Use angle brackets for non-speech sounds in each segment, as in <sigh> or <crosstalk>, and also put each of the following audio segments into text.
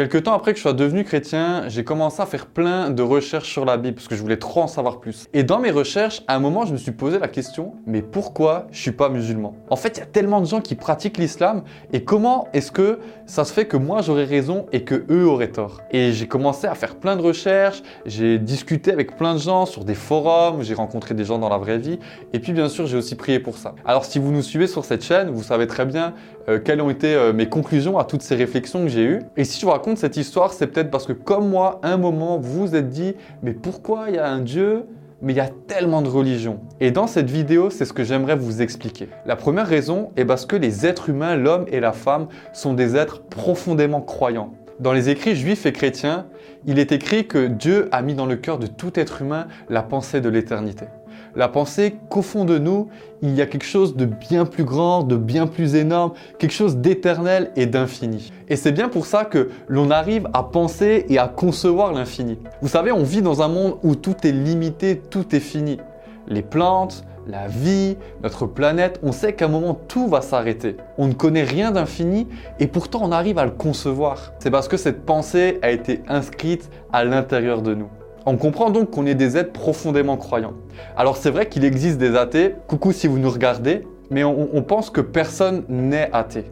Quelque temps après que je sois devenu chrétien, j'ai commencé à faire plein de recherches sur la Bible parce que je voulais trop en savoir plus. Et dans mes recherches, à un moment, je me suis posé la question mais pourquoi je suis pas musulman? En fait, il y a tellement de gens qui pratiquent l'islam et comment est-ce que ça se fait que moi j'aurais raison et que eux auraient tort? Et j'ai commencé à faire plein de recherches, j'ai discuté avec plein de gens sur des forums, j'ai rencontré des gens dans la vraie vie et puis bien sûr, j'ai aussi prié pour ça. Alors si vous nous suivez sur cette chaîne, vous savez très bien euh, quelles ont été euh, mes conclusions à toutes ces réflexions que j'ai eues. Et si je vous raconte cette histoire, c'est peut-être parce que comme moi, un moment, vous vous êtes dit, mais pourquoi il y a un Dieu mais il y a tellement de religions. Et dans cette vidéo, c'est ce que j'aimerais vous expliquer. La première raison est parce que les êtres humains, l'homme et la femme, sont des êtres profondément croyants. Dans les écrits juifs et chrétiens, il est écrit que Dieu a mis dans le cœur de tout être humain la pensée de l'éternité la pensée qu'au fond de nous, il y a quelque chose de bien plus grand, de bien plus énorme, quelque chose d'éternel et d'infini. Et c'est bien pour ça que l'on arrive à penser et à concevoir l'infini. Vous savez, on vit dans un monde où tout est limité, tout est fini. Les plantes, la vie, notre planète, on sait qu'à un moment tout va s'arrêter. On ne connaît rien d'infini et pourtant on arrive à le concevoir. C'est parce que cette pensée a été inscrite à l'intérieur de nous. On comprend donc qu'on est des êtres profondément croyants. Alors c'est vrai qu'il existe des athées, coucou si vous nous regardez, mais on, pense que personne n'est athée.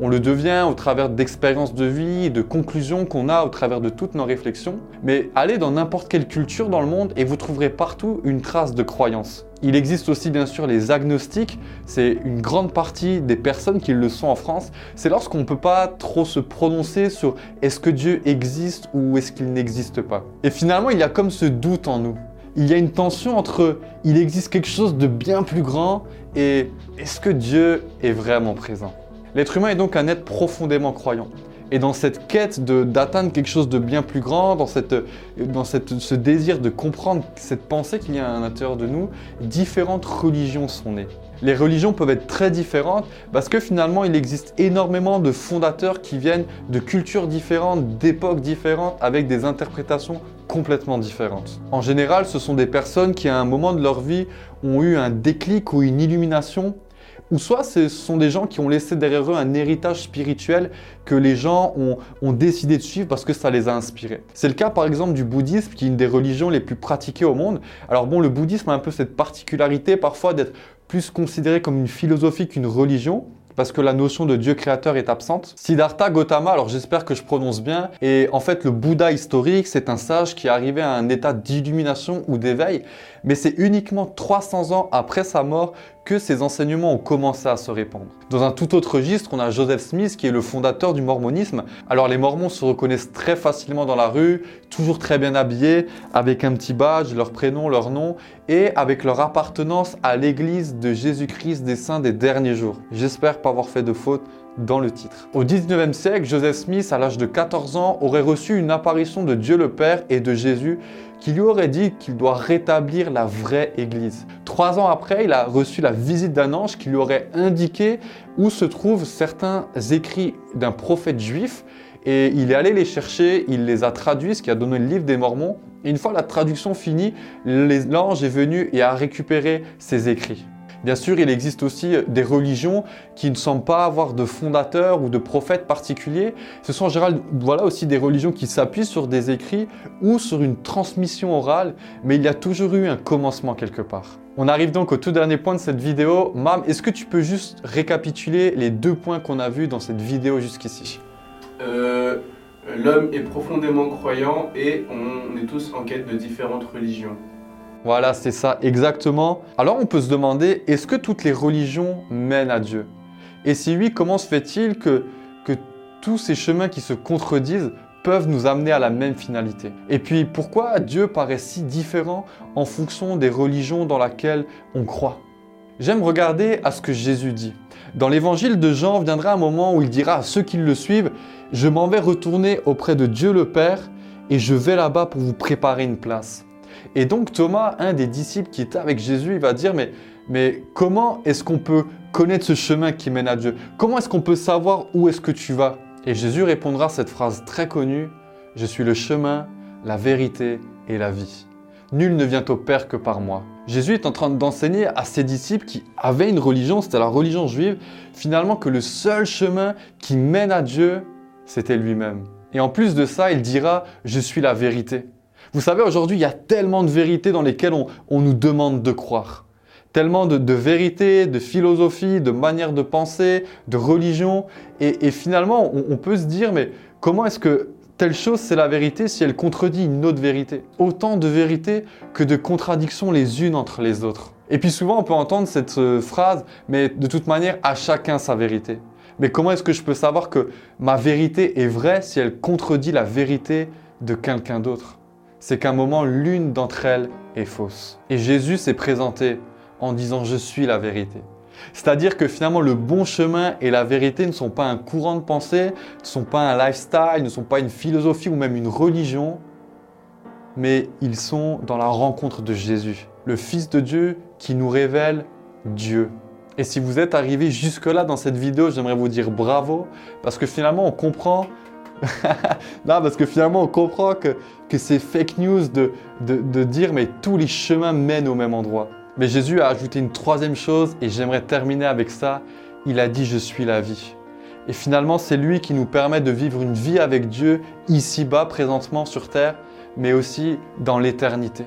On le devient au travers d'expériences de vie, de conclusions qu'on a au travers de toutes nos réflexions. Mais allez dans n'importe quelle culture dans le monde et vous trouverez partout une trace de croyance. Il existe aussi bien sûr les agnostiques, c'est une grande partie des personnes qui le sont en France. C'est lorsqu'on ne peut pas trop se prononcer sur est-ce que Dieu existe ou est-ce qu'il n'existe pas. Et finalement, il y a comme ce doute en nous. Il y a une tension entre il existe quelque chose de bien plus grand et est-ce que Dieu est vraiment présent? L'être humain est donc un être profondément croyant. Et dans cette quête d'atteindre quelque chose de bien plus grand, dans, cette, ce désir de comprendre cette pensée qu'il y a à l'intérieur de nous, différentes religions sont nées. Les religions peuvent être très différentes parce que finalement il existe énormément de fondateurs qui viennent de cultures différentes, d'époques différentes, avec des interprétations complètement différentes. En général, ce sont des personnes qui à un moment de leur vie ont eu un déclic ou une illumination ou soit ce sont des gens qui ont laissé derrière eux un héritage spirituel que les gens ont, décidé de suivre parce que ça les a inspirés. C'est le cas par exemple du bouddhisme qui est une des religions les plus pratiquées au monde. Alors bon, le bouddhisme a un peu cette particularité parfois d'être plus considéré comme une philosophie qu'une religion parce que la notion de Dieu créateur est absente. Siddhartha Gautama, alors j'espère que je prononce bien, et en fait le Bouddha historique, c'est un sage qui est arrivé à un état d'illumination ou d'éveil, mais c'est uniquement 300 ans après sa mort que ses enseignements ont commencé à se répandre. Dans un tout autre registre, on a Joseph Smith qui est le fondateur du mormonisme. Alors les mormons se reconnaissent très facilement dans la rue, toujours très bien habillés, avec un petit badge, leur prénom, leur nom, et avec leur appartenance à l'église de Jésus-Christ des saints des derniers jours. J'espère pas avoir fait de faute dans le titre. Au 19e siècle, Joseph Smith, à l'âge de 14 ans, aurait reçu une apparition de Dieu le Père et de Jésus qui lui aurait dit qu'il doit rétablir la vraie Église. Trois ans après, il a reçu la visite d'un ange qui lui aurait indiqué où se trouvent certains écrits d'un prophète juif et il est allé les chercher, il les a traduits, ce qui a donné le livre des Mormons. Et une fois la traduction finie, l'ange est venu et a récupéré ces écrits. Bien sûr, il existe aussi des religions qui ne semblent pas avoir de fondateurs ou de prophètes particuliers. Ce sont en général voilà, aussi des religions qui s'appuient sur des écrits ou sur une transmission orale, mais il y a toujours eu un commencement quelque part. On arrive donc au tout dernier point de cette vidéo. Mam, est-ce que tu peux juste récapituler les deux points qu'on a vus dans cette vidéo jusqu'ici? Euh, L'homme est profondément croyant et on est tous en quête de différentes religions. Voilà, c'est ça, exactement. Alors on peut se demander, est-ce que toutes les religions mènent à Dieu? Et si oui, comment se fait-il que, tous ces chemins qui se contredisent peuvent nous amener à la même finalité? Et puis pourquoi Dieu paraît si différent en fonction des religions dans lesquelles on croit? J'aime regarder à ce que Jésus dit. Dans l'évangile de Jean viendra un moment où il dira à ceux qui le suivent, je m'en vais retourner auprès de Dieu le Père et je vais là-bas pour vous préparer une place. Et donc Thomas, un des disciples qui était avec Jésus, il va dire, mais, mais comment est-ce qu'on peut connaître ce chemin qui mène à Dieu? Comment est-ce qu'on peut savoir où est-ce que tu vas? Et Jésus répondra cette phrase très connue, je suis le chemin, la vérité et la vie. Nul ne vient au Père que par moi. Jésus est en train d'enseigner à ses disciples qui avaient une religion, c'était la religion juive, finalement que le seul chemin qui mène à Dieu, c'était lui-même. Et en plus de ça, il dira, je suis la vérité. Vous savez, aujourd'hui, il y a tellement de vérités dans lesquelles on, nous demande de croire. Tellement de, vérités, de philosophie, de manières de penser, de religion. Et, finalement, on, peut se dire, mais comment est-ce que telle chose c'est la vérité si elle contredit une autre vérité? Autant de vérités que de contradictions les unes entre les autres. Et puis souvent, on peut entendre cette euh, phrase, mais de toute manière, à chacun sa vérité. Mais comment est-ce que je peux savoir que ma vérité est vraie si elle contredit la vérité de quelqu'un d'autre? C'est qu'à un moment, l'une d'entre elles est fausse. Et Jésus s'est présenté en disant je suis la vérité. C'est-à-dire que finalement le bon chemin et la vérité ne sont pas un courant de pensée, ne sont pas un lifestyle, ne sont pas une philosophie ou même une religion, mais ils sont dans la rencontre de Jésus, le Fils de Dieu qui nous révèle Dieu. Et si vous êtes arrivé jusque-là dans cette vidéo, j'aimerais vous dire bravo, parce que finalement on comprend, <laughs> non, parce que finalement on comprend que, c'est fake news de, de, de dire mais tous les chemins mènent au même endroit. Mais Jésus a ajouté une troisième chose et j'aimerais terminer avec ça. Il a dit je suis la vie. Et finalement c'est lui qui nous permet de vivre une vie avec Dieu ici-bas présentement sur terre, mais aussi dans l'éternité.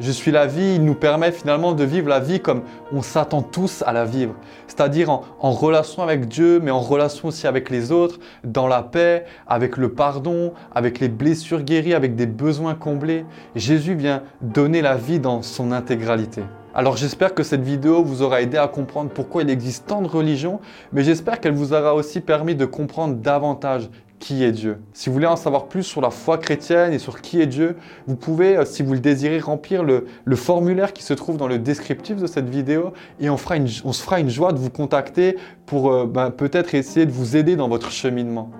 Je suis la vie, il nous permet finalement de vivre la vie comme on s'attend tous à la vivre. C'est-à-dire en, relation avec Dieu, mais en relation aussi avec les autres, dans la paix, avec le pardon, avec les blessures guéries, avec des besoins comblés. Jésus vient donner la vie dans son intégralité. Alors j'espère que cette vidéo vous aura aidé à comprendre pourquoi il existe tant de religions, mais j'espère qu'elle vous aura aussi permis de comprendre davantage qui est Dieu. Si vous voulez en savoir plus sur la foi chrétienne et sur qui est Dieu, vous pouvez, euh, si vous le désirez, remplir le, formulaire qui se trouve dans le descriptif de cette vidéo et on, se fera une joie de vous contacter pour euh, ben, peut-être essayer de vous aider dans votre cheminement.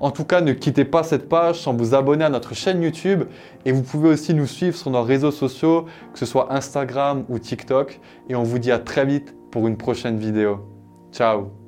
En tout cas, ne quittez pas cette page sans vous abonner à notre chaîne YouTube et vous pouvez aussi nous suivre sur nos réseaux sociaux, que ce soit Instagram ou TikTok. Et on vous dit à très vite pour une prochaine vidéo. Ciao